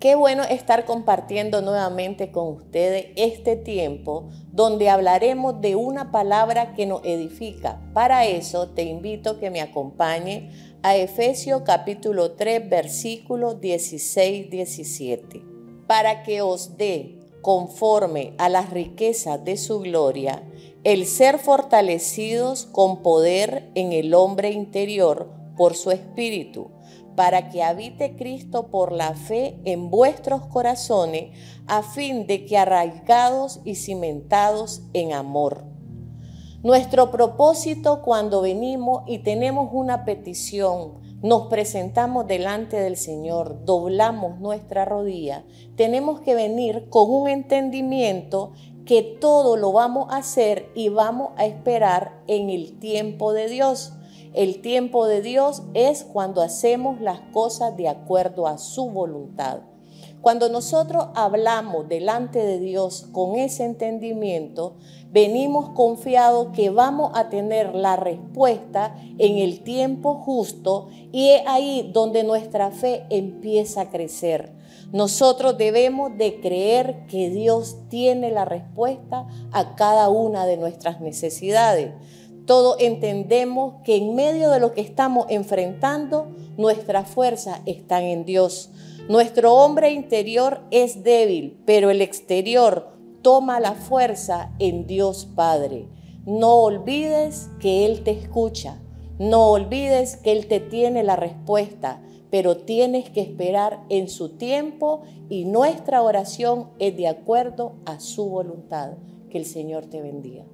Qué bueno estar compartiendo nuevamente con ustedes este tiempo donde hablaremos de una palabra que nos edifica. Para eso te invito a que me acompañe a Efesios capítulo 3 versículos 16-17. Para que os dé conforme a las riquezas de su gloria el ser fortalecidos con poder en el hombre interior por su espíritu para que habite Cristo por la fe en vuestros corazones, a fin de que arraigados y cimentados en amor. Nuestro propósito cuando venimos y tenemos una petición, nos presentamos delante del Señor, doblamos nuestra rodilla, tenemos que venir con un entendimiento que todo lo vamos a hacer y vamos a esperar en el tiempo de Dios. El tiempo de Dios es cuando hacemos las cosas de acuerdo a su voluntad. Cuando nosotros hablamos delante de Dios con ese entendimiento, venimos confiados que vamos a tener la respuesta en el tiempo justo y es ahí donde nuestra fe empieza a crecer. Nosotros debemos de creer que Dios tiene la respuesta a cada una de nuestras necesidades todos entendemos que en medio de lo que estamos enfrentando, nuestra fuerza está en Dios. Nuestro hombre interior es débil, pero el exterior toma la fuerza en Dios Padre. No olvides que Él te escucha. No olvides que Él te tiene la respuesta, pero tienes que esperar en su tiempo y nuestra oración es de acuerdo a su voluntad. Que el Señor te bendiga.